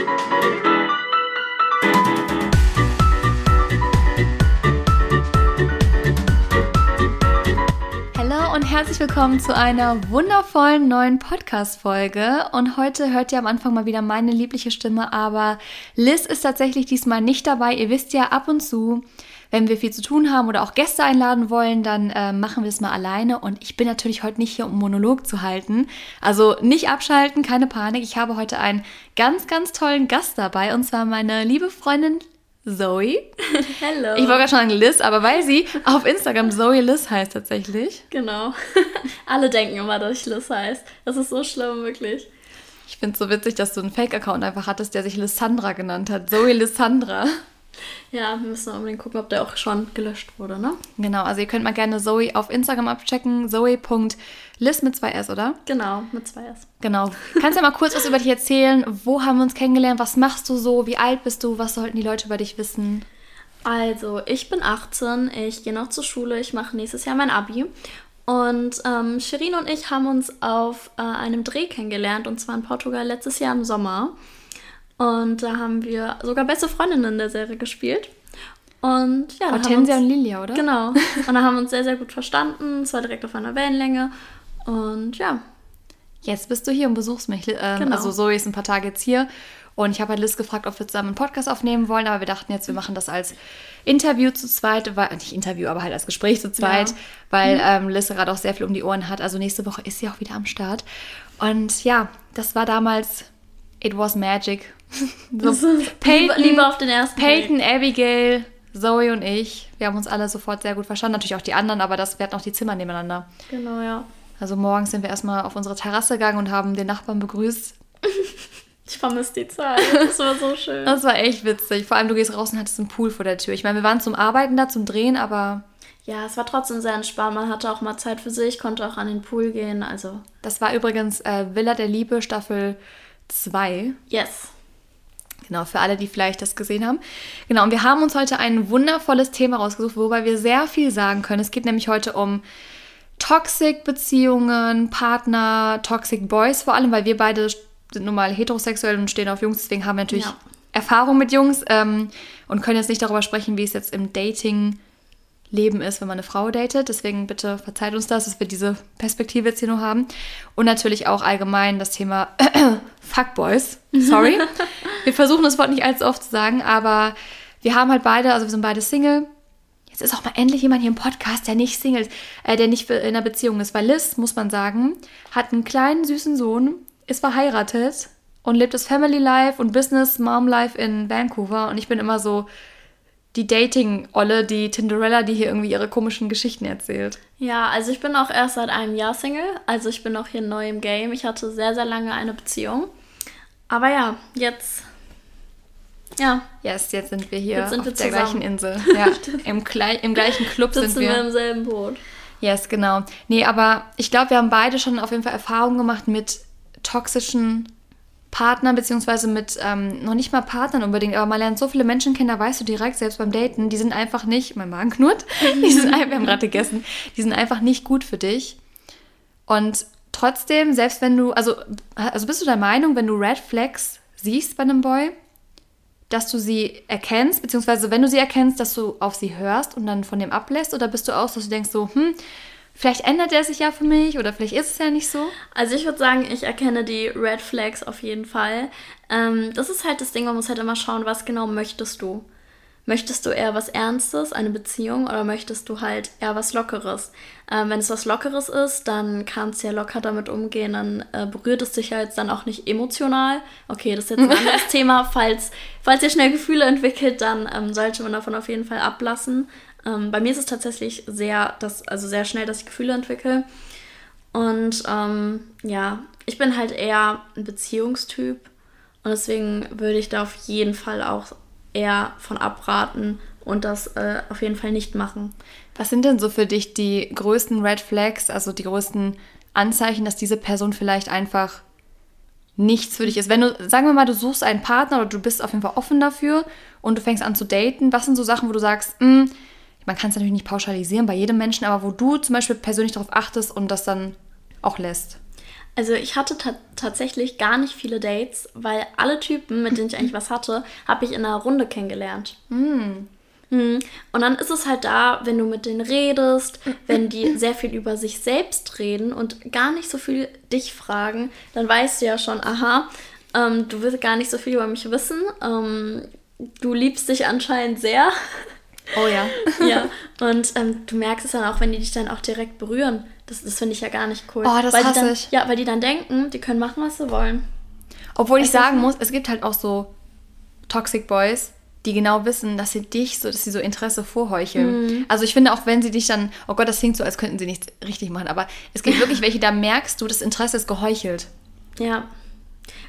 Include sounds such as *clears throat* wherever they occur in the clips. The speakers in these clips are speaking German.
Hallo und herzlich willkommen zu einer wundervollen neuen Podcast-Folge. Und heute hört ihr am Anfang mal wieder meine liebliche Stimme, aber Liz ist tatsächlich diesmal nicht dabei. Ihr wisst ja, ab und zu wenn wir viel zu tun haben oder auch Gäste einladen wollen, dann äh, machen wir es mal alleine. Und ich bin natürlich heute nicht hier, um Monolog zu halten. Also nicht abschalten, keine Panik. Ich habe heute einen ganz, ganz tollen Gast dabei und zwar meine liebe Freundin Zoe. *laughs* Hello. Ich wollte gerade schon sagen Liz, aber weil sie auf Instagram Zoe Liz heißt tatsächlich. Genau. *laughs* Alle denken immer, dass ich Liz heißt. Das ist so schlimm, wirklich. Ich finde es so witzig, dass du einen Fake-Account einfach hattest, der sich Lissandra genannt hat. Zoe Lissandra. Ja, wir müssen unbedingt gucken, ob der auch schon gelöscht wurde, ne? Genau, also ihr könnt mal gerne Zoe auf Instagram abchecken. Zoe.liz mit zwei S, oder? Genau, mit zwei S. Genau. Kannst du ja mal kurz was über dich erzählen? Wo haben wir uns kennengelernt? Was machst du so? Wie alt bist du? Was sollten die Leute über dich wissen? Also, ich bin 18, ich gehe noch zur Schule, ich mache nächstes Jahr mein Abi. Und ähm, Shirin und ich haben uns auf äh, einem Dreh kennengelernt, und zwar in Portugal letztes Jahr im Sommer. Und da haben wir sogar beste Freundinnen in der Serie gespielt. Und ja, Hortensia und Lilia, oder? Genau. *laughs* Und da haben wir uns sehr, sehr gut verstanden. Es war direkt auf einer Wellenlänge. Und ja. Jetzt bist du hier und besuchst mich. Ähm, Genau. Also Zoe ist ein paar Tage jetzt hier. Und ich habe halt Liz gefragt, ob wir zusammen einen Podcast aufnehmen wollen. Aber wir dachten jetzt, wir machen das als Interview zu zweit. Weil, nicht Interview, aber halt als Gespräch zu zweit. Ja. Weil ähm, Liz gerade auch sehr viel um die Ohren hat. Also nächste Woche ist sie auch wieder am Start. Und ja, das war damals... It was magic. So, Liebe, Liebe auf den ersten Peyton, Abigail, Zoe und ich. Wir haben uns alle sofort sehr gut verstanden. Natürlich auch die anderen, aber das wir hatten auch die Zimmer nebeneinander. Genau, ja. Also morgens sind wir erstmal auf unsere Terrasse gegangen und haben den Nachbarn begrüßt. *laughs* Ich vermisse die Zeit. Das war so schön. Das war echt witzig. Vor allem, du gehst raus und hattest einen Pool vor der Tür. Ich meine, wir waren zum Arbeiten da, zum Drehen, aber Ja, es war trotzdem sehr entspannt. Man hatte auch mal Zeit für sich, konnte auch an den Pool gehen. Also, das war übrigens äh, Villa der Liebe Staffel 2. yes. Genau, für alle, die vielleicht das gesehen haben. Genau, und wir haben uns heute ein wundervolles Thema rausgesucht, wobei wir sehr viel sagen können. Es geht nämlich heute um Toxic-Beziehungen, Partner, Toxic Boys vor allem, weil wir beide sind nun mal heterosexuell und stehen auf Jungs, deswegen haben wir natürlich Ja. Erfahrung mit Jungs ähm, und können jetzt nicht darüber sprechen, wie es jetzt im Dating-Leben ist, wenn man eine Frau datet. Deswegen bitte verzeiht uns das, dass wir diese Perspektive jetzt hier nur haben. Und natürlich auch allgemein das Thema *coughs* Fuckboys. Sorry. *laughs* wir versuchen das Wort nicht allzu oft zu sagen, aber wir haben halt beide, also wir sind beide Single. Jetzt ist auch mal endlich jemand hier im Podcast, der nicht Single ist, äh, der nicht in einer Beziehung ist. Weil Liz, muss man sagen, hat einen kleinen süßen Sohn, ist verheiratet und lebt das Family Life und Business Mom Life in Vancouver. Und ich bin immer so die Dating-Olle, die Tinderella, die hier irgendwie ihre komischen Geschichten erzählt. Ja, also ich bin auch erst seit einem Jahr Single. Also ich bin auch hier neu im Game. Ich hatte sehr, sehr lange eine Beziehung. Aber ja, jetzt. Ja, Yes, jetzt sind wir hier Jetzt sind auf wir der zusammen. gleichen Insel. *laughs* Ja, im, Klei im gleichen Club sitzen sind wir. wir. im selben Boot. Yes, genau. Nee, aber ich glaube, wir haben beide schon auf jeden Fall Erfahrungen gemacht mit toxischen Partnern, beziehungsweise mit ähm, noch nicht mal Partnern unbedingt, aber man lernt so viele Menschen kennen, da weißt du direkt, selbst beim Daten, die sind einfach nicht, mein Magen knurrt, *laughs* die sind einfach, wir haben gerade gegessen, die sind einfach nicht gut für dich. Und trotzdem, selbst wenn du, also, also bist du der Meinung, wenn du Red Flags siehst bei einem Boy, dass du sie erkennst, beziehungsweise wenn du sie erkennst, dass du auf sie hörst und dann von dem ablässt? Oder bist du auch, dass du denkst so, hm, vielleicht ändert er sich ja für mich oder vielleicht ist es ja nicht so? Also ich würde sagen, ich erkenne die Red Flags auf jeden Fall. Ähm, das ist halt das Ding, man muss halt immer schauen, was genau möchtest du. Möchtest du eher was Ernstes, eine Beziehung, oder möchtest du halt eher was Lockeres? Ähm, wenn es was Lockeres ist, dann kannst du ja locker damit umgehen, dann äh, berührt es dich ja jetzt dann auch nicht emotional. Okay, das ist jetzt ein *laughs* anderes Thema. Falls, falls ihr schnell Gefühle entwickelt, dann ähm, sollte man davon auf jeden Fall ablassen. Ähm, bei mir ist es tatsächlich sehr, das, also sehr schnell, dass ich Gefühle entwickle. Und ähm, ja, ich bin halt eher ein Beziehungstyp und deswegen würde ich da auf jeden Fall auch eher von abraten und das äh, auf jeden Fall nicht machen. Was sind denn so für dich die größten Red Flags, also die größten Anzeichen, dass diese Person vielleicht einfach nichts für dich ist? Wenn du, sagen wir mal, du suchst einen Partner oder du bist auf jeden Fall offen dafür und du fängst an zu daten, was sind so Sachen, wo du sagst, "Hm, man kann es natürlich nicht pauschalisieren bei jedem Menschen, aber wo du zum Beispiel persönlich darauf achtest und das dann auch lässt? Also ich hatte ta tatsächlich gar nicht viele Dates, weil alle Typen, mit denen ich eigentlich was hatte, habe ich in einer Runde kennengelernt. Mhm. Und dann ist es halt da, wenn du mit denen redest, wenn die *laughs* sehr viel über sich selbst reden und gar nicht so viel dich fragen, dann weißt du ja schon, aha, ähm, du willst gar nicht so viel über mich wissen. Ähm, du liebst dich anscheinend sehr. Oh ja. *laughs* ja. *laughs* Und ähm, du merkst es dann auch, wenn die dich dann auch direkt berühren. Das, das finde ich ja gar nicht cool. Oh, das weil hasse dann, ich. Ja, weil die dann denken, die können machen, was sie wollen. Obwohl ich was sagen muss, es gibt halt auch so Toxic Boys, die genau wissen, dass sie dich so, dass sie so Interesse vorheucheln. Mhm. Also ich finde auch, wenn sie dich dann, oh Gott, das klingt so, als könnten sie nichts richtig machen, aber es gibt wirklich *laughs* welche, da merkst du, das Interesse ist geheuchelt. Ja.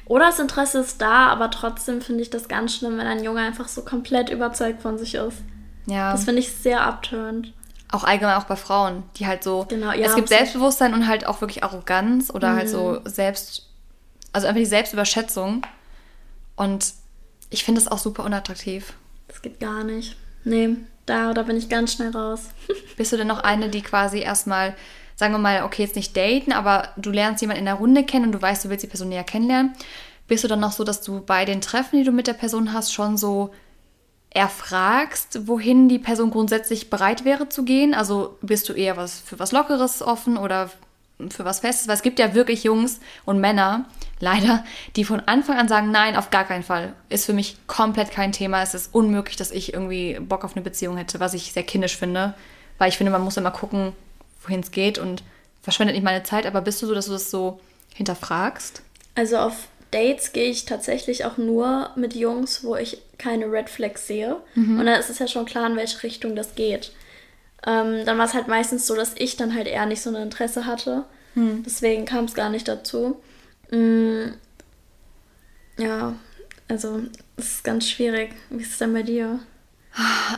Oder das Interesse ist da, aber trotzdem finde ich das ganz schlimm, wenn ein Junge einfach so komplett überzeugt von sich ist. Ja. Das finde ich sehr abtörend. auch allgemein auch bei Frauen, die halt so, Genau, ja, es gibt. Selbstbewusstsein und halt auch wirklich Arroganz oder halt so Mhm. selbst, also einfach die Selbstüberschätzung. Und ich finde das auch super unattraktiv. Das geht gar nicht. Nee, da, da bin ich ganz schnell raus. *laughs* Bist du denn noch eine, die quasi erstmal, sagen wir mal, okay, jetzt nicht daten, aber du lernst jemanden in der Runde kennen und du weißt, du willst die Person näher kennenlernen. Bist du dann noch so, dass du bei den Treffen, die du mit der Person hast, schon so erfragst, wohin die Person grundsätzlich bereit wäre zu gehen? Also bist du eher was für was Lockeres offen oder für was Festes? Weil es gibt ja wirklich Jungs und Männer, leider, die von Anfang an sagen, nein, auf gar keinen Fall. Ist für mich komplett kein Thema. Es ist unmöglich, dass ich irgendwie Bock auf eine Beziehung hätte, was ich sehr kindisch finde. Weil ich finde, man muss immer gucken, wohin es geht und verschwendet nicht meine Zeit. Aber bist du so, dass du das so hinterfragst? Also auf Dates gehe ich tatsächlich auch nur mit Jungs, wo ich keine Red Flags sehe. Und dann ist es ja schon klar, in welche Richtung das geht. Ähm, dann war es halt meistens so, dass ich dann halt eher nicht so ein Interesse hatte. Deswegen kam es gar nicht dazu. Mm, ja, also es ist ganz schwierig. Wie ist es denn bei dir?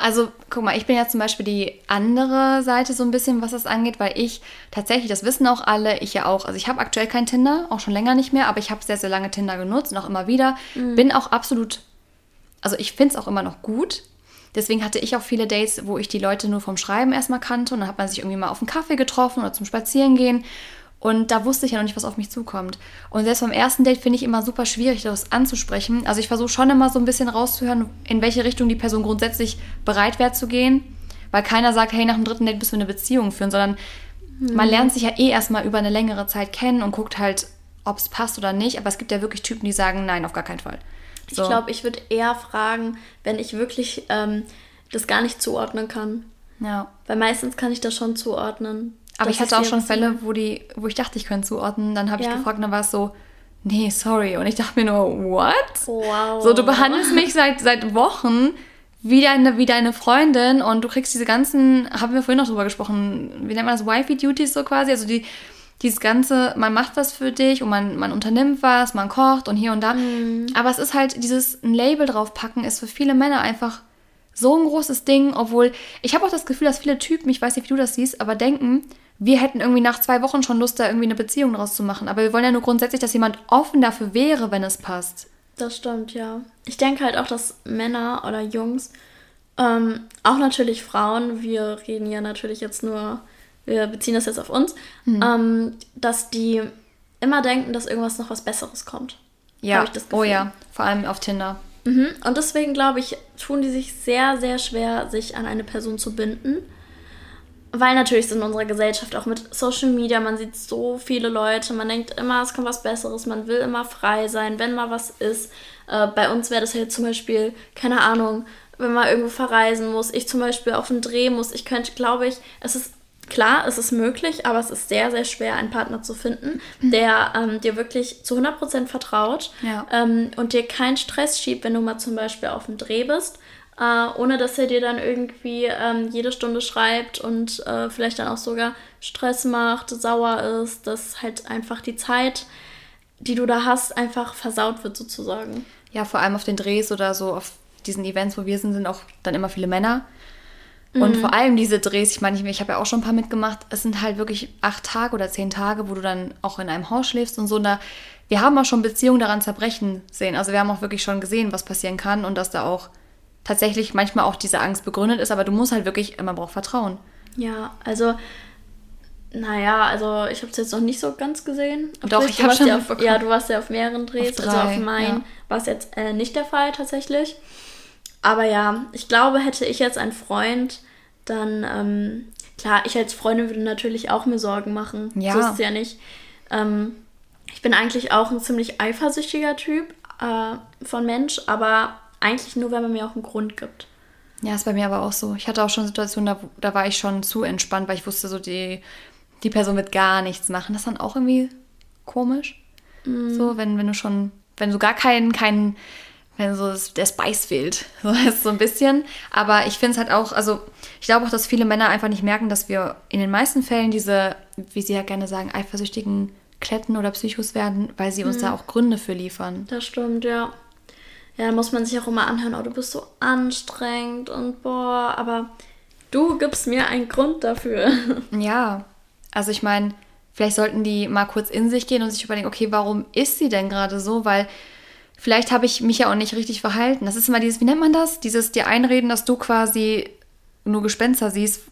Also, guck mal, ich bin ja zum Beispiel die andere Seite so ein bisschen, was das angeht, weil ich tatsächlich, das wissen auch alle, ich ja auch, also ich habe aktuell kein Tinder, auch schon länger nicht mehr, aber ich habe sehr, sehr lange Tinder genutzt und auch immer wieder. Bin auch absolut, also ich finde es auch immer noch gut. Deswegen hatte ich auch viele Dates, wo ich die Leute nur vom Schreiben erstmal kannte und dann hat man sich irgendwie mal auf einen Kaffee getroffen oder zum Spazierengehen. Und da wusste ich ja noch nicht, was auf mich zukommt. Und selbst beim ersten Date finde ich immer super schwierig, das anzusprechen. Also ich versuche schon immer so ein bisschen rauszuhören, in welche Richtung die Person grundsätzlich bereit wäre zu gehen. Weil keiner sagt, hey, nach dem dritten Date müssen wir eine Beziehung führen, sondern man lernt sich ja eh erstmal über eine längere Zeit kennen und guckt halt, ob es passt oder nicht. Aber es gibt ja wirklich Typen, die sagen, nein, auf gar keinen Fall. Ich glaube, ich würde eher fragen, wenn ich wirklich ähm, das gar nicht zuordnen kann. Ja. Weil meistens kann ich das schon zuordnen. Aber ich hatte auch schon Fälle, wo, die, wo ich dachte, ich könnte zuordnen. Dann habe ich Ja. gefragt und dann war es so, nee, sorry. Und ich dachte mir nur, what? Wow. So, du behandelst mich seit, seit Wochen wie deine, wie deine Freundin und du kriegst diese ganzen, haben wir vorhin noch drüber gesprochen, wie nennt man das, Wifey-Duties so quasi, also die, dieses ganze, man macht was für dich und man, man unternimmt was, man kocht und hier und da. Aber es ist halt, dieses ein Label draufpacken ist für viele Männer einfach so ein großes Ding, obwohl ich habe auch das Gefühl, dass viele Typen, ich weiß nicht, wie du das siehst, aber denken, wir hätten irgendwie nach zwei Wochen schon Lust, da irgendwie eine Beziehung draus zu machen. Aber wir wollen ja nur grundsätzlich, dass jemand offen dafür wäre, wenn es passt. Das stimmt, ja. Ich denke halt auch, dass Männer oder Jungs, ähm, auch natürlich Frauen, wir reden ja natürlich jetzt nur, wir beziehen das jetzt auf uns, Mhm. ähm, dass die immer denken, dass irgendwas noch was Besseres kommt. Ja, oh ja, vor allem auf Tinder. Mhm. Und deswegen glaube ich, tun die sich sehr, sehr schwer, sich an eine Person zu binden. Weil natürlich in unserer Gesellschaft auch mit Social Media, man sieht so viele Leute, man denkt immer, es kommt was Besseres, man will immer frei sein, wenn mal was ist. Äh, bei uns wäre das ja jetzt zum Beispiel, keine Ahnung, wenn man irgendwo verreisen muss, ich zum Beispiel auf einen Dreh muss, ich könnte, glaube ich, es ist klar, es ist möglich, aber es ist sehr, sehr schwer, einen Partner zu finden, der ähm, dir wirklich zu 100% vertraut Ja. ähm, und dir keinen Stress schiebt, wenn du mal zum Beispiel auf dem Dreh bist, äh, ohne dass er dir dann irgendwie ähm, jede Stunde schreibt und äh, vielleicht dann auch sogar Stress macht, sauer ist, dass halt einfach die Zeit, die du da hast, einfach versaut wird sozusagen. Ja, vor allem auf den Drehs oder so, auf diesen Events, wo wir sind, sind auch dann immer viele Männer. Und vor allem diese Drehs, ich meine, ich, ich habe ja auch schon ein paar mitgemacht, es sind halt wirklich acht Tage oder zehn Tage, wo du dann auch in einem Haus schläfst und so. Und da, wir haben auch schon Beziehungen daran zerbrechen sehen. Also wir haben auch wirklich schon gesehen, was passieren kann und dass da auch tatsächlich manchmal auch diese Angst begründet ist. Aber du musst halt wirklich, man braucht Vertrauen. Ja, also Naja, also ich habe es jetzt noch nicht so ganz gesehen. Auf Doch, Twitch, ich habe schon ja auf. Ja, du warst ja auf mehreren Drehs. Auf also drei, auf meinen ja. war es jetzt äh, nicht der Fall tatsächlich. Aber ja, ich glaube, hätte ich jetzt einen Freund, dann, ähm, klar, ich als Freundin würde natürlich auch mir Sorgen machen. Ja. So ist es ja nicht. Ähm, ich bin eigentlich auch ein ziemlich eifersüchtiger Typ äh, von Mensch, aber eigentlich nur, wenn man mir auch einen Grund gibt. Ja, ist bei mir aber auch so. Ich hatte auch schon Situationen, da, da war ich schon zu entspannt, weil ich wusste, so die, die Person wird gar nichts machen. Das ist dann auch irgendwie komisch. So, wenn, wenn du schon, wenn du gar keinen, keinen, wenn so das- der Spice fehlt. *laughs* So ist so ein bisschen. Aber ich finde es halt auch, also ich glaube auch, dass viele Männer einfach nicht merken, dass wir in den meisten Fällen diese, wie sie ja gerne sagen, eifersüchtigen Kletten oder Psychos werden, weil sie uns da auch Gründe für liefern. Das stimmt, ja. Ja, da muss man sich auch immer anhören, oh, du bist so anstrengend und boah, aber du gibst mir einen Grund dafür. *laughs* Ja, also ich meine, vielleicht sollten die mal kurz in sich gehen und sich überlegen, okay, warum ist sie denn gerade so? Weil vielleicht habe ich mich ja auch nicht richtig verhalten. Das ist immer dieses, wie nennt man das? Dieses dir einreden, dass du quasi nur Gespenster siehst.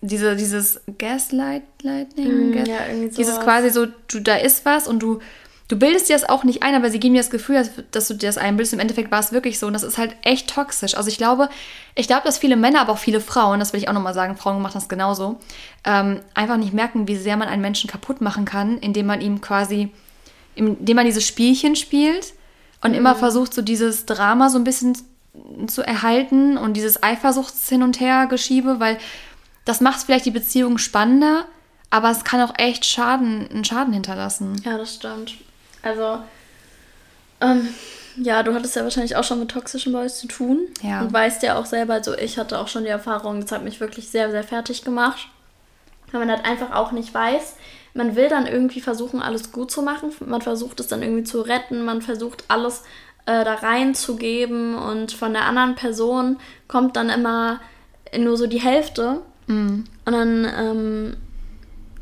Diese, dieses Gaslighting? Mm, Gas ja, irgendwie Dieses quasi so, du, da ist was und du, du bildest dir das auch nicht ein, aber sie geben dir das Gefühl, dass, du dir das einbildest. Im Endeffekt war es wirklich so und das ist halt echt toxisch. Also ich glaube, ich glaube, dass viele Männer, aber auch viele Frauen, das will ich auch nochmal sagen, Frauen machen das genauso, ähm, einfach nicht merken, wie sehr man einen Menschen kaputt machen kann, indem man ihm quasi, indem man dieses Spielchen spielt und immer versucht, so dieses Drama so ein bisschen zu erhalten und dieses Eifersuchts hin und her Geschiebe, weil das macht vielleicht die Beziehung spannender, aber es kann auch echt Schaden, einen Schaden hinterlassen. Ja, das stimmt. Also, ähm, ja, du hattest ja wahrscheinlich auch schon mit toxischen Boys zu tun. Ja. Und weißt ja auch selber, also ich hatte auch schon die Erfahrung, das hat mich wirklich sehr, sehr fertig gemacht. Weil man halt einfach auch nicht weiß. Man will dann irgendwie versuchen, alles gut zu machen. Man versucht es dann irgendwie zu retten. Man versucht alles äh, da reinzugeben. Und von der anderen Person kommt dann immer nur so die Hälfte. Und dann, ähm,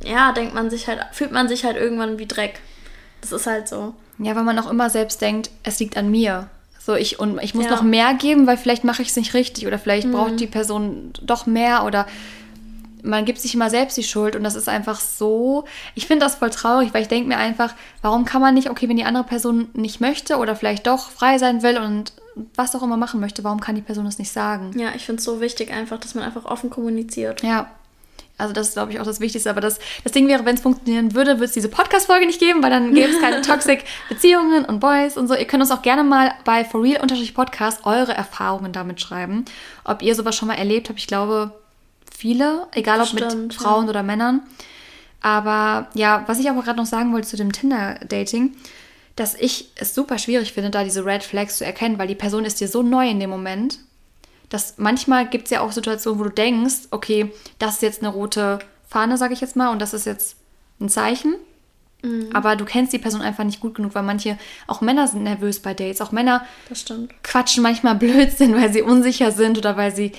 ja, denkt man sich halt, fühlt man sich halt irgendwann wie Dreck. Das ist halt so. Ja, weil man auch immer selbst denkt, es liegt an mir. So, ich, und ich muss Ja. Mhm. noch mehr geben, weil vielleicht mache ich es nicht richtig oder vielleicht braucht die Person doch mehr oder man gibt sich immer selbst die Schuld und das ist einfach so. Ich finde das voll traurig, weil ich denke mir einfach, warum kann man nicht, okay, wenn die andere Person nicht möchte oder vielleicht doch frei sein will und was auch immer machen möchte, warum kann die Person das nicht sagen? Ja, ich finde es so wichtig einfach, dass man einfach offen kommuniziert. Ja. Also das ist, glaube ich, auch das Wichtigste. Aber das, das Ding wäre, wenn es funktionieren würde, würde es diese Podcast-Folge nicht geben, weil dann gäbe es keine *laughs* toxic Beziehungen und Boys und so. Ihr könnt uns auch gerne mal bei For Real-Podcast eure Erfahrungen damit schreiben. Ob ihr sowas schon mal erlebt habt. Ich glaube, viele, egal ob mit Bestimmt, Frauen oder Männern. Aber ja, was ich aber gerade noch sagen wollte zu dem Tinder-Dating, dass ich es super schwierig finde, da diese Red Flags zu erkennen, weil die Person ist dir so neu in dem Moment dass manchmal gibt es ja auch Situationen, wo du denkst, okay, das ist jetzt eine rote Fahne, sage ich jetzt mal, und das ist jetzt ein Zeichen. Aber du kennst die Person einfach nicht gut genug, weil manche, auch Männer sind nervös bei Dates. Auch Männer quatschen manchmal *laughs* Blödsinn, weil sie unsicher sind oder weil sie,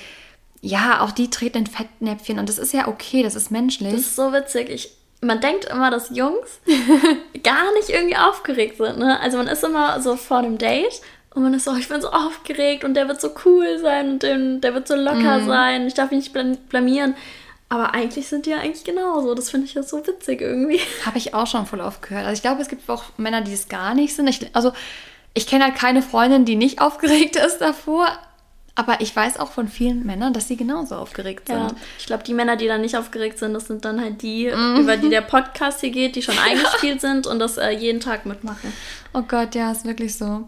ja, auch die treten in Fettnäpfchen. Und das ist ja okay, das ist menschlich. Das ist so witzig. Ich, man denkt immer, dass Jungs *laughs* gar nicht irgendwie aufgeregt sind. Ne? Also man ist immer so vor dem Date und man ist so, ich bin so aufgeregt und der wird so cool sein und dem, der wird so locker sein. Ich darf mich nicht blam- blamieren. Aber eigentlich sind die ja eigentlich genauso. Das finde ich ja so witzig irgendwie. *laughs* Habe ich auch schon voll oft gehört. Also ich glaube, es gibt auch Männer, die es gar nicht sind. Ich, also ich kenne halt keine Freundin, die nicht *laughs* aufgeregt ist davor. Aber ich weiß auch von vielen Männern, dass sie genauso aufgeregt sind. Ja, ich glaube, die Männer, die da nicht aufgeregt sind, das sind dann halt die, über die der Podcast hier geht, die schon *laughs* eingespielt sind und das äh, jeden Tag mitmachen. Oh Gott, ja, ist wirklich so.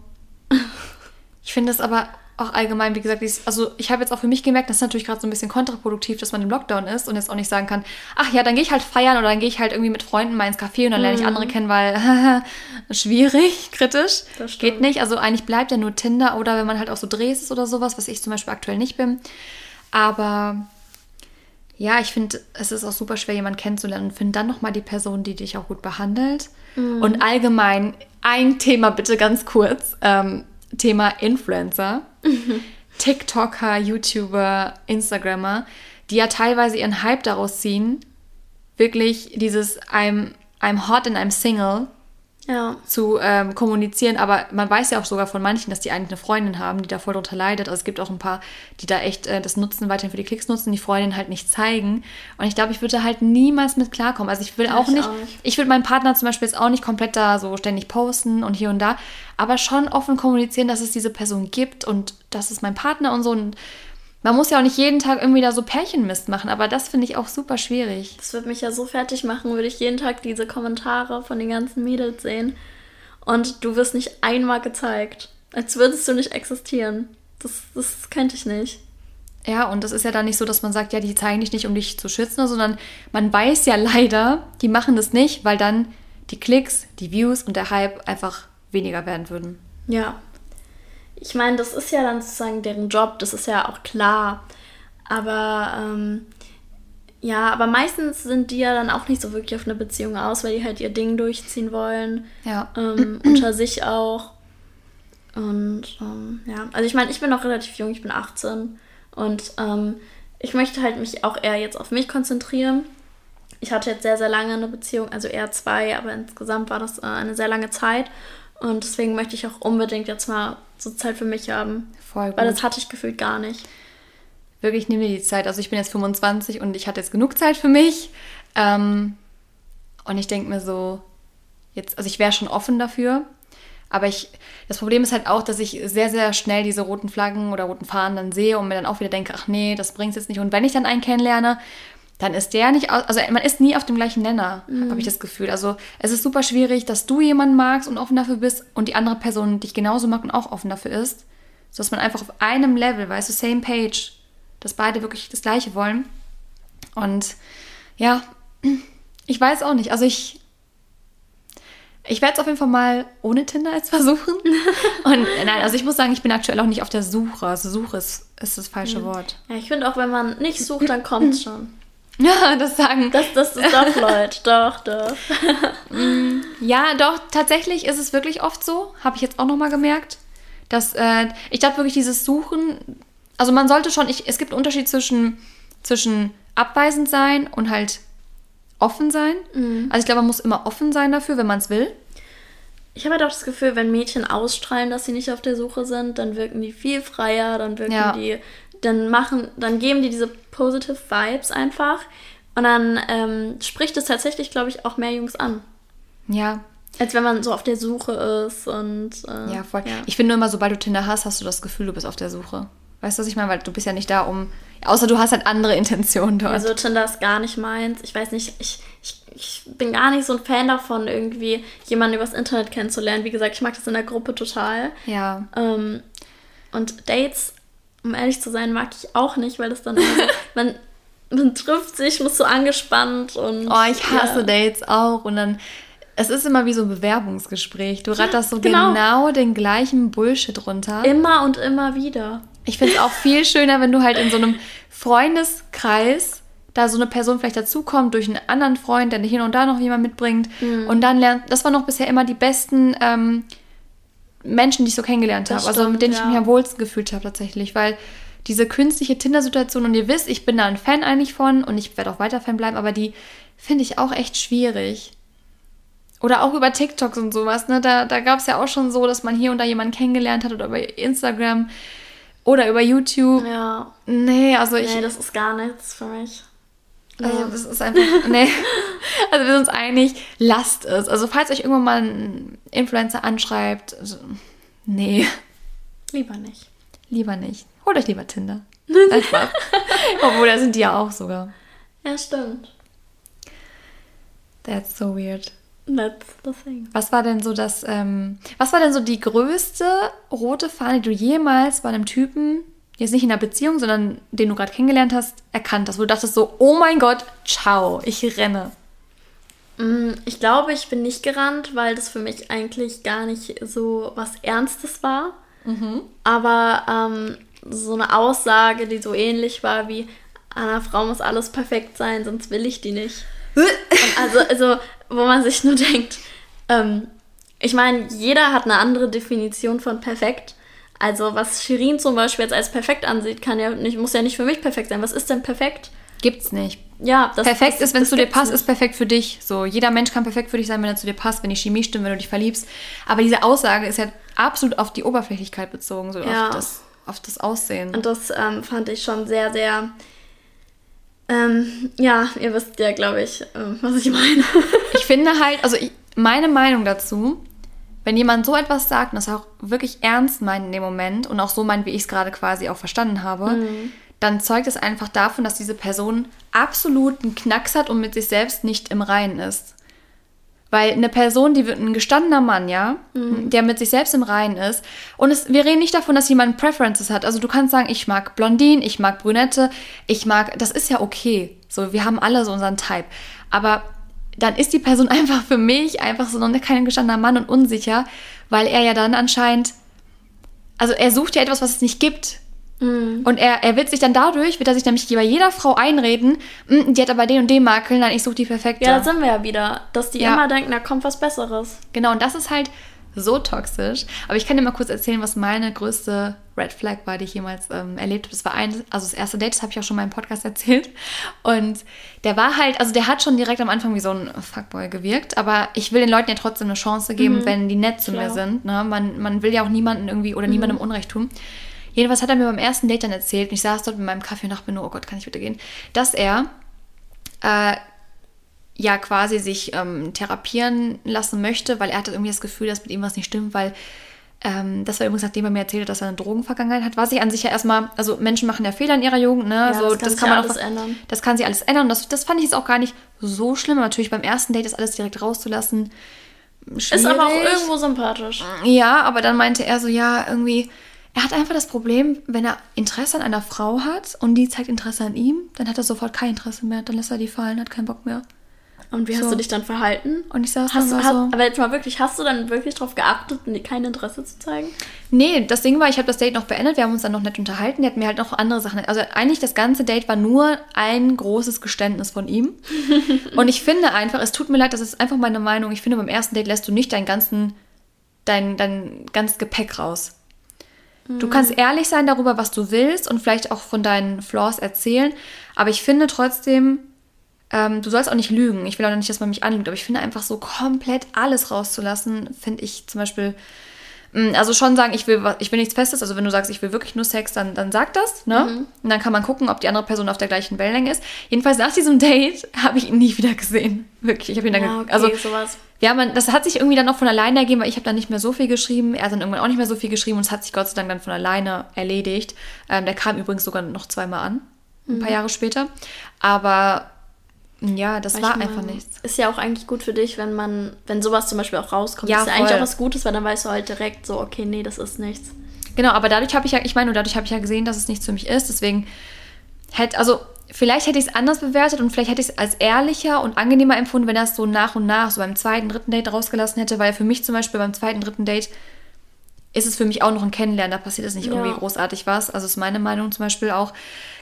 Ich finde es aber auch allgemein, wie gesagt, also ich habe jetzt auch für mich gemerkt, das ist natürlich gerade so ein bisschen kontraproduktiv, dass man im Lockdown ist und jetzt auch nicht sagen kann, ach ja, dann gehe ich halt feiern oder dann gehe ich halt irgendwie mit Freunden mal ins Café und dann lerne ich andere kennen, weil *laughs* schwierig, kritisch, Das geht nicht. Also eigentlich bleibt ja nur Tinder oder wenn man halt auch so Drehs ist oder sowas, was ich zum Beispiel aktuell nicht bin. Aber ja, ich finde, es ist auch super schwer, jemanden kennenzulernen und finde dann nochmal die Person, die dich auch gut behandelt. Und allgemein ein Thema bitte ganz kurz. Ähm, Thema Influencer. *laughs* TikToker, YouTuber, Instagrammer, die ja teilweise ihren Hype daraus ziehen, wirklich dieses I'm, I'm hot and I'm single Ja. zu ähm, kommunizieren. Aber man weiß ja auch sogar von manchen, dass die eigentlich eine Freundin haben, die da voll drunter leidet. Also es gibt auch ein paar, die da echt äh, das nutzen, weiterhin für die Klicks nutzen, die Freundin halt nicht zeigen. Und ich glaube, ich würde halt niemals mit klarkommen. Also ich will auch, ich nicht, auch nicht. ich würde meinen Partner zum Beispiel jetzt auch nicht komplett da so ständig posten und hier und da, aber schon offen kommunizieren, dass es diese Person gibt und das ist mein Partner und so. Und man muss ja auch nicht jeden Tag irgendwie da so Pärchenmist machen, aber das finde ich auch super schwierig. Das würde mich ja so fertig machen, würde ich jeden Tag diese Kommentare von den ganzen Mädels sehen. Und du wirst nicht einmal gezeigt. Als würdest du nicht existieren. Das, das könnte ich nicht. Ja, und das ist ja dann nicht so, dass man sagt, ja, die zeigen dich nicht, um dich zu schützen, sondern man weiß ja leider, die machen das nicht, weil dann die Klicks, die Views und der Hype einfach weniger werden würden. Ja. Ich meine, das ist ja dann sozusagen deren Job, das ist ja auch klar. Aber ähm, ja, aber meistens sind die ja dann auch nicht so wirklich auf eine Beziehung aus, weil die halt ihr Ding durchziehen wollen. Ja. Ähm, *clears throat* unter sich auch. Und ähm, ja, also ich meine, ich bin noch relativ jung, ich bin 18. Und ähm, ich möchte halt mich auch eher jetzt auf mich konzentrieren. Ich hatte jetzt sehr, sehr lange eine Beziehung, also eher zwei, aber insgesamt war das äh, eine sehr lange Zeit. Und deswegen möchte ich auch unbedingt jetzt mal so Zeit für mich haben. Voll Weil gut. das hatte ich gefühlt gar nicht. Wirklich, nimm dir die Zeit. Also ich bin jetzt 25 und ich hatte jetzt genug Zeit für mich. Ähm, und ich denke mir so, jetzt, also ich wäre schon offen dafür. Aber ich, das Problem ist halt auch, dass ich sehr, sehr schnell diese roten Flaggen oder roten Fahnen dann sehe und mir dann auch wieder denke, ach nee, das bringt's jetzt nicht. Und wenn ich dann einen kennenlerne, dann ist der nicht, also man ist nie auf dem gleichen Nenner, habe ich das Gefühl. Also es ist super schwierig, dass du jemanden magst und offen dafür bist und die andere Person dich genauso mag und auch offen dafür ist. Sodass man einfach auf einem Level, weißt du, same page, dass beide wirklich das Gleiche wollen. Und ja, ich weiß auch nicht. Also ich, ich werde es auf jeden Fall mal ohne Tinder jetzt *laughs* versuchen. Und nein, also ich muss sagen, ich bin aktuell auch nicht auf der Suche. Also Suche ist, ist das falsche Wort. Ja, ich finde auch, wenn man nicht sucht, dann kommt's schon. Ja, das sagen. Das, das ist doch, *laughs* Leute. Doch, doch. Ja, doch, tatsächlich ist es wirklich oft so. Habe ich jetzt auch nochmal gemerkt. Dass, äh, ich glaube wirklich, dieses Suchen, also man sollte schon, ich, es gibt einen Unterschied zwischen, zwischen abweisend sein und halt offen sein. Also ich glaube, man muss immer offen sein dafür, wenn man es will. Ich habe halt auch das Gefühl, wenn Mädchen ausstrahlen, dass sie nicht auf der Suche sind, dann wirken die viel freier, dann wirken Ja. die, dann machen, dann geben die diese positive Vibes einfach. Und dann ähm, spricht es tatsächlich, glaube ich, auch mehr Jungs an. Ja, Als wenn man so auf der Suche ist und äh, Ja, voll. Ich finde nur immer, sobald du Tinder hast, hast du das Gefühl, du bist auf der Suche. Weißt du, was ich meine? Weil du bist ja nicht da, um. Außer du hast halt andere Intentionen dort. Also Tinder ist gar nicht meins. Ich weiß nicht, ich, ich, ich bin gar nicht so ein Fan davon, irgendwie jemanden übers Internet kennenzulernen. Wie gesagt, ich mag das in der Gruppe total. ja. Ähm, und Dates, um ehrlich zu sein, mag ich auch nicht, weil das dann immer so, *laughs* man, man trifft sich, muss so angespannt und. Oh, ich hasse ja. Dates auch. Und dann. Es ist immer wie so ein Bewerbungsgespräch. Du ratterst so genau. genau, den gleichen Bullshit runter. Immer und immer wieder. Ich finde es auch viel schöner, wenn du halt in so einem Freundeskreis da so eine Person vielleicht dazukommt durch einen anderen Freund, der hier und da noch jemand mitbringt. Mhm. Und dann lernt, das waren noch bisher immer die besten ähm, Menschen, die ich so kennengelernt habe. Also mit denen ich ja. mich am wohlsten gefühlt habe tatsächlich. Weil diese künstliche Tinder-Situation, und ihr wisst, ich bin da ein Fan eigentlich von und ich werde auch weiter Fan bleiben, aber die finde ich auch echt schwierig. Oder auch über TikToks und sowas, ne? Da, da gab es ja auch schon so, dass man hier und da jemanden kennengelernt hat oder über Instagram oder über YouTube. Ja. Nee, also ich. Nee, das ist gar nichts für mich. Also das ist einfach. Nee. *laughs* Also wir sind uns einig, lasst es. Also falls euch irgendwann mal ein Influencer anschreibt, also, nee, Lieber nicht. lieber nicht. Holt euch lieber Tinder. *laughs* Einfach. Obwohl, da sind die ja auch sogar. Ja, stimmt. That's so weird. That's the thing. Was war denn so das, ähm, was war denn so die größte rote Fahne, die du jemals bei einem Typen, jetzt nicht in einer Beziehung, sondern den du gerade kennengelernt hast, erkannt hast, wo du dachtest so, oh mein Gott, ciao, ich renne. Mm, Ich glaube, ich bin nicht gerannt, weil das für mich eigentlich gar nicht so was Ernstes war. Aber ähm, so eine Aussage, die so ähnlich war wie, an einer Frau muss alles perfekt sein, sonst will ich die nicht. *laughs* Also, also, wo man sich nur denkt, ähm, ich meine, jeder hat eine andere Definition von perfekt. Also, was Shirin zum Beispiel jetzt als perfekt ansieht, kann ja nicht, muss ja nicht für mich perfekt sein. Was ist denn perfekt? Gibt's nicht. ja, das perfekt das, ist, wenn es zu dir passt, nicht. ist perfekt für dich. So, jeder Mensch kann perfekt für dich sein, wenn er zu dir passt, wenn die Chemie stimmt, wenn du dich verliebst. Aber diese Aussage ist ja absolut auf die Oberflächlichkeit bezogen, so ja. auf, das, auf das Aussehen. Und das ähm, fand ich schon sehr, sehr. Ähm, ja, ihr wisst ja, glaube ich, äh, was ich meine. *laughs* ich finde halt, also ich, meine Meinung dazu, wenn jemand so etwas sagt und das auch wirklich ernst meint in dem Moment und auch so meint, wie ich es gerade quasi auch verstanden habe, mhm dann zeugt es einfach davon, dass diese Person absolut einen Knacks hat und mit sich selbst nicht im Reinen ist. Weil eine Person, die wird ein gestandener Mann, ja, mhm. der mit sich selbst im Reinen ist. Und es, wir reden nicht davon, dass jemand Preferences hat. Also du kannst sagen, ich mag Blondinen, ich mag Brünette, ich mag, das ist ja okay. So, wir haben alle so unseren Type. Aber dann ist die Person *laughs* einfach für mich einfach so noch kein gestandener Mann und unsicher, weil er ja dann anscheinend, also er sucht ja etwas, was es nicht gibt. Mhm. Und er, er wird sich dann dadurch, wird er sich nämlich bei jeder Frau einreden, mm, die hat aber den und den Makel, nein, ich suche die perfekte. Ja, da sind wir ja wieder, dass die ja. immer denken, da kommt was Besseres. Genau, und das ist halt so toxisch. Aber ich kann dir mal kurz erzählen, was meine größte Red Flag war, die ich jemals ähm, erlebt habe. Das war ein, also das erste Date, das habe ich auch schon mal im Podcast erzählt. Und der war halt, also der hat schon direkt am Anfang wie so ein Fuckboy gewirkt. Aber ich will den Leuten ja trotzdem eine Chance geben, mhm. wenn die nett zu mir sind. Ne? Man, man will ja auch niemanden irgendwie oder mhm. niemandem Unrecht tun. Jedenfalls hat er mir beim ersten Date dann erzählt, und ich saß dort mit meinem Kaffee und dachte mir nur, oh Gott, kann ich bitte gehen, dass er äh, ja quasi sich ähm, therapieren lassen möchte, weil er hatte irgendwie das Gefühl, dass mit ihm was nicht stimmt, weil ähm, das war übrigens, nachdem er mir erzählt hat, dass er eine Drogenvergangenheit hat, was ich an sich ja erstmal, also Menschen machen ja Fehler in ihrer Jugend, ne? Ja, so, das kann, das kann man alles auch, ändern. Das kann sich alles ändern. Das, das fand ich jetzt auch gar nicht so schlimm. Natürlich beim ersten Date das alles direkt rauszulassen. Schwierig. Ist aber auch irgendwo sympathisch. Ja, aber dann meinte er so, ja, irgendwie, er hat einfach das Problem, wenn er Interesse an einer Frau hat und die zeigt Interesse an ihm, dann hat er sofort kein Interesse mehr. Dann lässt er die fallen, hat keinen Bock mehr. Und wie so. hast du dich dann verhalten? Und ich saß hast, dann hast, so. Aber jetzt mal wirklich, hast du dann wirklich darauf geachtet, kein Interesse zu zeigen? Nee, das Ding war, ich habe das Date noch beendet, wir haben uns dann noch nett unterhalten, der hat mir halt noch andere Sachen. Also eigentlich das ganze Date war nur ein großes Geständnis von ihm. *laughs* und ich finde einfach, es tut mir leid, das ist einfach meine Meinung, ich finde, beim ersten Date lässt du nicht deinen ganzen, dein, dein ganzes Gepäck raus. Du kannst ehrlich sein darüber, was du willst und vielleicht auch von deinen Flaws erzählen. Aber ich finde trotzdem, ähm, du sollst auch nicht lügen. Ich will auch nicht, dass man mich anlügt, aber ich finde einfach so komplett alles rauszulassen, finde ich zum Beispiel. Mm, also schon sagen, ich will, ich will nichts Festes. Also wenn du sagst, ich will wirklich nur Sex, dann, dann sag das. Ne? Mhm. Und dann kann man gucken, ob die andere Person auf der gleichen Wellenlänge ist. Jedenfalls nach diesem Date *laughs* habe ich ihn nie wieder gesehen. Wirklich. Ich habe ihn dann. Ja, okay, also sowas ja, man, das hat sich irgendwie dann auch von alleine ergeben, weil ich habe dann nicht mehr so viel geschrieben. Er hat dann irgendwann auch nicht mehr so viel geschrieben und es hat sich Gott sei Dank dann von alleine erledigt. Ähm, der kam übrigens sogar noch zweimal an, ein mhm. paar Jahre später. Aber ja, das weil war einfach nichts. Ist ja auch eigentlich gut für dich, wenn man, wenn sowas zum Beispiel auch rauskommt. Ja, ist ja voll. eigentlich auch was Gutes, weil dann weißt du halt direkt so, okay, nee, das ist nichts. Genau, aber dadurch habe ich ja, ich meine, dadurch habe ich ja gesehen, dass es nichts für mich ist. Deswegen hätte, also vielleicht hätte ich es anders bewertet und vielleicht hätte ich es als ehrlicher und angenehmer empfunden, wenn er es so nach und nach, so beim zweiten, dritten Date rausgelassen hätte, weil für mich zum Beispiel beim zweiten, dritten Date ist es für mich auch noch ein Kennenlernen, da passiert es nicht ja. irgendwie großartig was. Also ist meine Meinung zum Beispiel auch.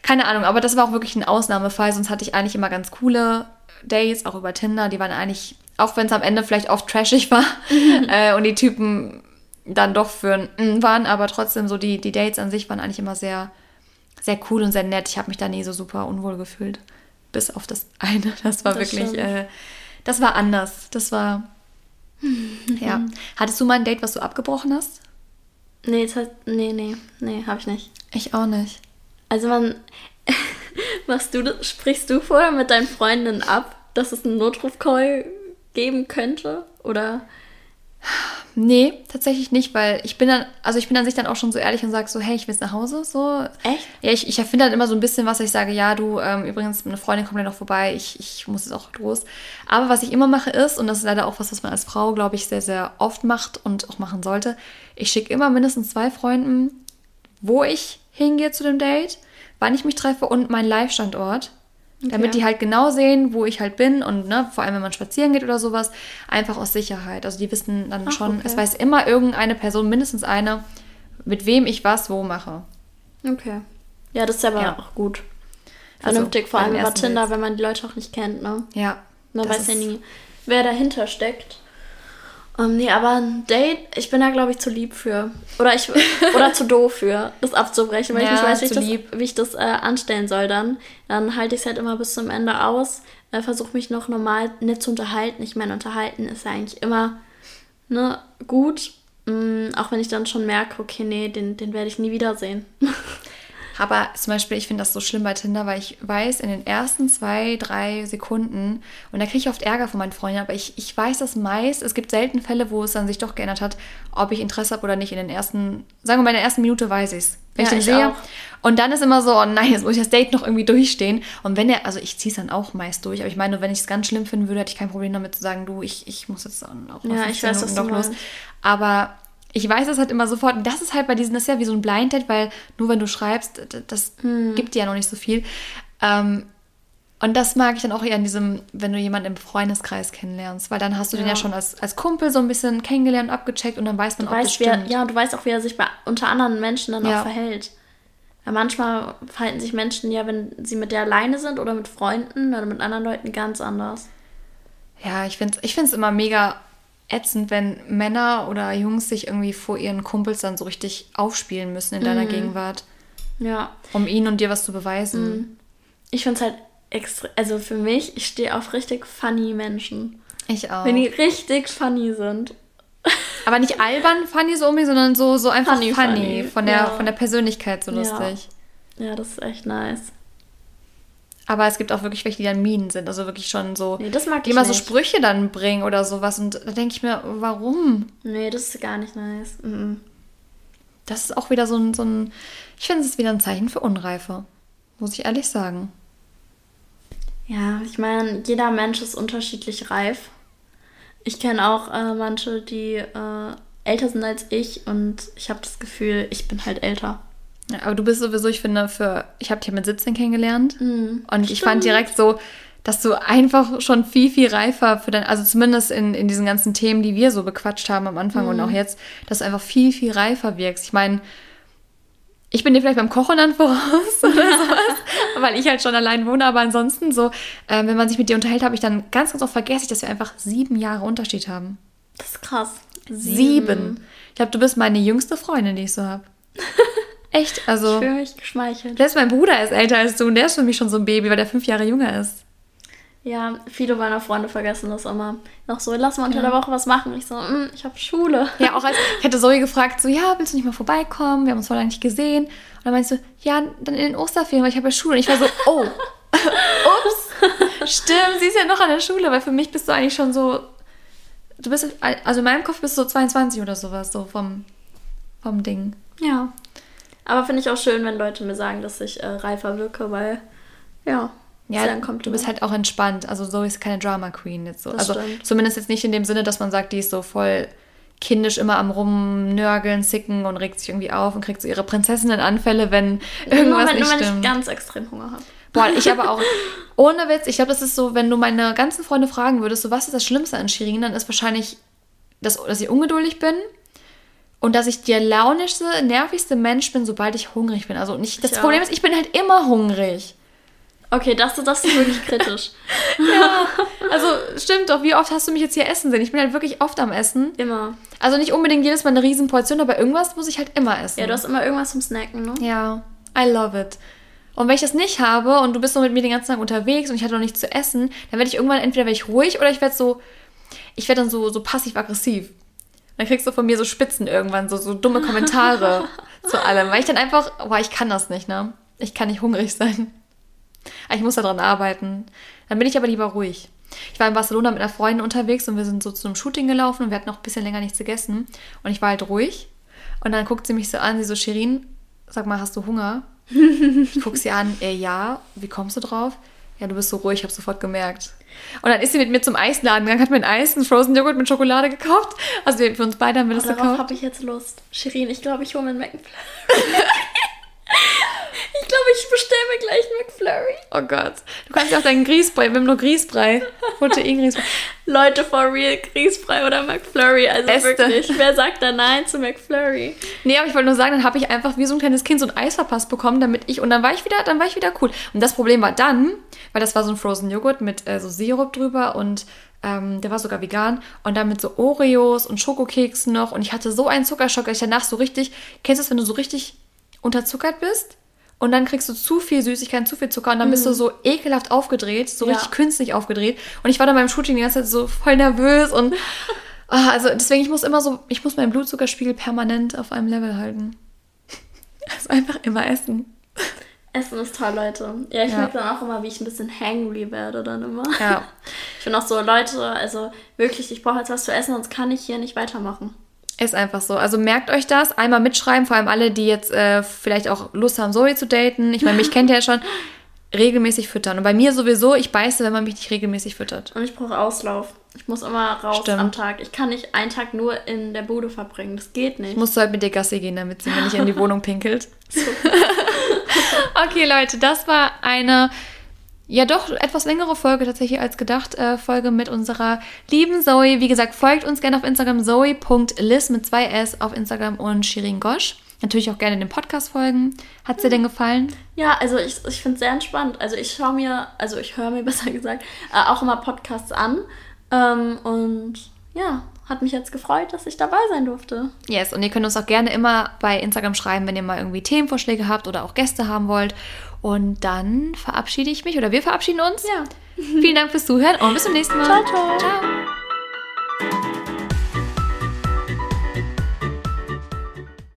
Keine Ahnung, aber das war auch wirklich ein Ausnahmefall, sonst hatte ich eigentlich immer ganz coole Dates, auch über Tinder. Die waren eigentlich, auch wenn es am Ende vielleicht oft trashig war *laughs* äh, und die Typen dann doch für ein waren, aber trotzdem so die, die Dates an sich waren eigentlich immer sehr sehr cool und sehr nett. Ich habe mich da nie so super unwohl gefühlt. Bis auf das eine. Das war das wirklich, äh, das war anders. Das war, *laughs* ja. Hattest du mal ein Date, was du abgebrochen hast? Nee, das heißt, nee, nee, nee, habe ich nicht. Ich auch nicht. Also man, *laughs* machst du, sprichst du vorher mit deinen Freundinnen ab, dass es einen Notrufcall geben könnte? Oder? Nee, tatsächlich nicht, weil ich bin dann, also ich bin an sich dann auch schon so ehrlich und sage so, hey, ich will jetzt nach Hause, so. Echt? Ja, ich, ich erfinde dann immer so ein bisschen was, ich sage, ja, du, ähm, übrigens, eine Freundin kommt ja noch vorbei, ich, ich muss jetzt auch los. Aber was ich immer mache ist, und das ist leider auch was, was man als Frau, glaube ich, sehr, sehr oft macht und auch machen sollte, ich schicke immer mindestens zwei Freunden, wo ich hingehe zu dem Date, wann ich mich treffe und meinen Live-Standort Okay. Damit die halt genau sehen, wo ich halt bin und ne, vor allem, wenn man spazieren geht oder sowas, einfach aus Sicherheit. Also die wissen dann Ach, schon, okay. es weiß immer irgendeine Person, mindestens eine, mit wem ich was wo mache. Okay. Ja, das ist aber ja. auch gut. Also Vernünftig, also, vor allem über Tinder, Witz. wenn man die Leute auch nicht kennt, ne? Ja. Man weiß ja nie, wer dahinter steckt. Um, nee, aber ein Date, ich bin da, glaube ich, zu lieb für. Oder ich oder zu doof für, das abzubrechen, weil ja, ich nicht weiß, wie ich, das, wie ich das, äh, anstellen soll dann. Dann halte ich es halt immer bis zum Ende aus, äh, versuche mich noch normal nett zu unterhalten. Ich meine, unterhalten ist ja eigentlich immer ne, gut. Mm, auch wenn ich dann schon merke, okay, nee, den, den werde ich nie wiedersehen. *laughs* Aber zum Beispiel, ich finde das so schlimm bei Tinder, weil ich weiß, in den ersten zwei, drei Sekunden, und da kriege ich oft Ärger von meinen Freunden, aber ich, ich weiß das meist, es gibt selten Fälle, wo es dann sich doch geändert hat, ob ich Interesse habe oder nicht. In den ersten, sagen wir mal, in der ersten Minute weiß ich's, wenn ja, ich den ich sehe. Auch. Und dann ist immer so, oh nein, jetzt muss ich das Date noch irgendwie durchstehen. Und wenn er, also ich ziehe es dann auch meist durch, aber ich meine, wenn ich es ganz schlimm finden würde, hätte ich kein Problem damit zu sagen, du, ich, ich muss jetzt auch noch ja, ich weiß, Minuten doch los. Aber ich weiß es halt immer sofort. Und das ist halt bei diesen, das ist ja wie so ein Blind Date, weil nur wenn du schreibst, das hm. gibt dir ja noch nicht so viel. Ähm, und das mag ich dann auch eher in diesem, wenn du jemanden im Freundeskreis kennenlernst, weil dann hast du ja. den ja schon als, als Kumpel so ein bisschen kennengelernt, abgecheckt und dann weiß man, du ob weißt, das stimmt. Wer, ja, und du weißt auch, wie er sich bei, unter anderen Menschen dann ja. auch verhält. Ja, manchmal verhalten sich Menschen ja, wenn sie mit der alleine sind oder mit Freunden oder mit anderen Leuten ganz anders. Ja, ich finde es ich find's immer mega ätzend, wenn Männer oder Jungs sich irgendwie vor ihren Kumpels dann so richtig aufspielen müssen in deiner mhm. Gegenwart. Ja. Um ihnen und dir was zu beweisen. Mhm. Ich finde es halt extra, also für mich, ich stehe auf richtig funny Menschen. Ich auch. Wenn die richtig funny sind. *laughs* Aber nicht albern funny so um sondern so, so einfach funny, funny, funny. Von, der, ja. von der Persönlichkeit so lustig. Ja. ja, das ist echt nice. Aber es gibt auch wirklich welche, die dann Minen sind. Also wirklich schon so. Nee, das mag die ich immer nicht. so Sprüche dann bringen oder sowas. Und da denke ich mir, warum? Nee, das ist gar nicht nice. Mhm. Das ist auch wieder so ein, so ein. Ich finde, es ist wieder ein Zeichen für Unreife. Muss ich ehrlich sagen. Ja, ich meine, jeder Mensch ist unterschiedlich reif. Ich kenne auch äh, manche, die äh, älter sind als ich und ich habe das Gefühl, ich bin halt älter. Ja, aber du bist sowieso, ich finde, für. Ich habe dich mit 17 kennengelernt. Mhm, und stimmt. ich fand direkt so, dass du einfach schon viel, viel reifer für dein, also zumindest in, in diesen ganzen Themen, die wir so bequatscht haben am Anfang mhm. und auch jetzt, dass du einfach viel, viel reifer wirkst. Ich meine, ich bin dir vielleicht beim Kochen dann *laughs* voraus oder sowas, *laughs* weil ich halt schon allein wohne, aber ansonsten so, äh, wenn man sich mit dir unterhält, habe ich dann ganz, ganz oft vergessen, dass wir einfach sieben Jahre Unterschied haben. Das ist krass. Sieben. sieben. Ich glaube, du bist meine jüngste Freundin, die ich so habe. *laughs* Echt? Also. Ich fühle mich geschmeichelt. Selbst mein Bruder ist älter als du und der ist für mich schon so ein Baby, weil der fünf Jahre jünger ist. Ja, viele meiner Freunde vergessen das immer. Noch so, lass mal unter ja. der Woche was machen. Ich so, mm, ich habe Schule. Ja, auch als ich hätte Zoe gefragt, so, ja, willst du nicht mal vorbeikommen? Wir haben uns vorher nicht gesehen. Und dann meinst du, ja, dann in den Osterferien, weil ich habe ja Schule. Und ich war so, *laughs* oh, ups, stimmt, sie ist ja noch an der Schule, weil für mich bist du eigentlich schon so, du bist, also in meinem Kopf bist du so 22 oder sowas, so vom, vom Ding. Ja. Aber finde ich auch schön, wenn Leute mir sagen, dass ich äh, reifer wirke, weil, ja. Ja, du bist halt auch entspannt. Also so ist keine Drama Queen jetzt so. Das also stimmt. zumindest jetzt nicht in dem Sinne, dass man sagt, die ist so voll kindisch immer am rumnörgeln, zicken und regt sich irgendwie auf und kriegt so ihre Prinzessinnenanfälle, wenn irgendwas wenn, nicht wenn ich ganz extrem Hunger habe. Boah, ich aber auch. *laughs* Ohne Witz, ich glaube, das ist so, wenn du meine ganzen Freunde fragen würdest, so was ist das Schlimmste an Shirin, dann ist wahrscheinlich, dass, dass ich ungeduldig bin und dass ich der launischste, nervigste Mensch bin, sobald ich hungrig bin. Also nicht, das ich Problem auch. ist, ich bin halt immer hungrig. Okay, das, das ist wirklich kritisch. *laughs* ja, also stimmt doch. Wie oft hast du mich jetzt hier essen sehen? Ich bin halt wirklich oft am Essen. Immer. Also nicht unbedingt jedes Mal eine Riesenportion, aber irgendwas muss ich halt immer essen. Ja, du hast immer irgendwas zum Snacken, ne? Ja, I love it. Und wenn ich das nicht habe und du bist so mit mir den ganzen Tag unterwegs und ich hatte noch nichts zu essen, dann werde ich irgendwann entweder werde ich ruhig oder ich werde so, ich werde dann so, so passiv-aggressiv. Dann kriegst du von mir so Spitzen irgendwann, so, so dumme Kommentare *laughs* zu allem. Weil ich dann einfach, boah, ich kann das nicht, ne? Ich kann nicht hungrig sein. Ich muss daran arbeiten. Dann bin ich aber lieber ruhig. Ich war in Barcelona mit einer Freundin unterwegs und wir sind so zu einem Shooting gelaufen und wir hatten noch ein bisschen länger nichts gegessen. Und ich war halt ruhig. Und dann guckt sie mich so an, sie so, Shirin, sag mal, hast du Hunger? ich guck sie an, äh, ja, wie kommst du drauf? Ja, du bist so ruhig, ich habe sofort gemerkt. Und dann ist sie mit mir zum Eisladen gegangen, hat mir ein Eis, einen Frozen Joghurt mit Schokolade gekauft. Also für uns beide haben wir das oh, gekauft. Darauf habe ich jetzt Lust. Shirin, ich glaube, ich hole mir einen McFlurry. *laughs* ich glaube, ich bestelle mir gleich einen McFlurry. Oh Gott. Du kannst ja auch deinen Grießbrei, wir haben nur Grießbrei. Protein-Grießbrei. Leute, for real, Grießbrei oder McFlurry. Also Beste. wirklich, wer sagt da Nein zu McFlurry? Nee, aber ich wollte nur sagen, dann habe ich einfach wie so ein kleines Kind so ein Eis verpasst bekommen, damit ich, und dann war ich wieder, dann war ich wieder cool. Und das Problem war dann, weil das war so ein Frozen Joghurt mit äh, so Sirup drüber und Ähm, der war sogar vegan. Und dann mit so Oreos und Schokokeksen noch. Und ich hatte so einen Zuckerschock, dass ich danach so richtig, kennst du es, wenn du so richtig unterzuckert bist? Und dann kriegst du zu viel Süßigkeiten, zu viel Zucker und dann bist du so ekelhaft aufgedreht, so Ja. richtig künstlich aufgedreht. Und ich war dann beim Shooting die ganze Zeit so voll nervös und *laughs* ah, also deswegen, ich muss immer so, ich muss meinen Blutzuckerspiegel permanent auf einem Level halten. *laughs* Also einfach immer essen. Essen ist toll, Leute. Ja, ich Ja. merke dann auch immer, wie ich ein bisschen hangry werde dann immer. Ja. *laughs* Ich bin auch so, Leute, also wirklich, ich brauche jetzt was zu essen, sonst kann ich hier nicht weitermachen. Ist einfach so. Also merkt euch das, einmal mitschreiben, vor allem alle, die jetzt äh, vielleicht auch Lust haben, Zoe zu daten. Ich meine, mich kennt ihr ja schon. *laughs* Regelmäßig füttern. Und bei mir sowieso, ich beiße, wenn man mich nicht regelmäßig füttert. Und ich brauche Auslauf. Ich muss immer raus Stimmt. am Tag. Ich kann nicht einen Tag nur in der Bude verbringen. Das geht nicht. Ich musste heute mit dir Gassi gehen, damit sie mir nicht in die *laughs* Wohnung pinkelt. *laughs* okay, Leute, das war eine ja doch etwas längere Folge tatsächlich als gedacht. Äh, Folge mit unserer lieben Zoe. Wie gesagt, folgt uns gerne auf Instagram zoe.liz mit zwei S auf Instagram und Shirin Gosch. Natürlich auch gerne den Podcast folgen. Hat dir denn gefallen? Ja, also ich, ich finde es sehr entspannt. Also ich schaue mir, also ich höre mir *laughs* besser gesagt, äh, auch immer Podcasts an. Ähm, und ja, hat mich jetzt gefreut, dass ich dabei sein durfte. Yes, und ihr könnt uns auch gerne immer bei Instagram schreiben, wenn ihr mal irgendwie Themenvorschläge habt oder auch Gäste haben wollt. Und dann verabschiede ich mich oder wir verabschieden uns. Ja. Vielen Dank fürs Zuhören und bis zum nächsten Mal. Ciao, ciao. ciao.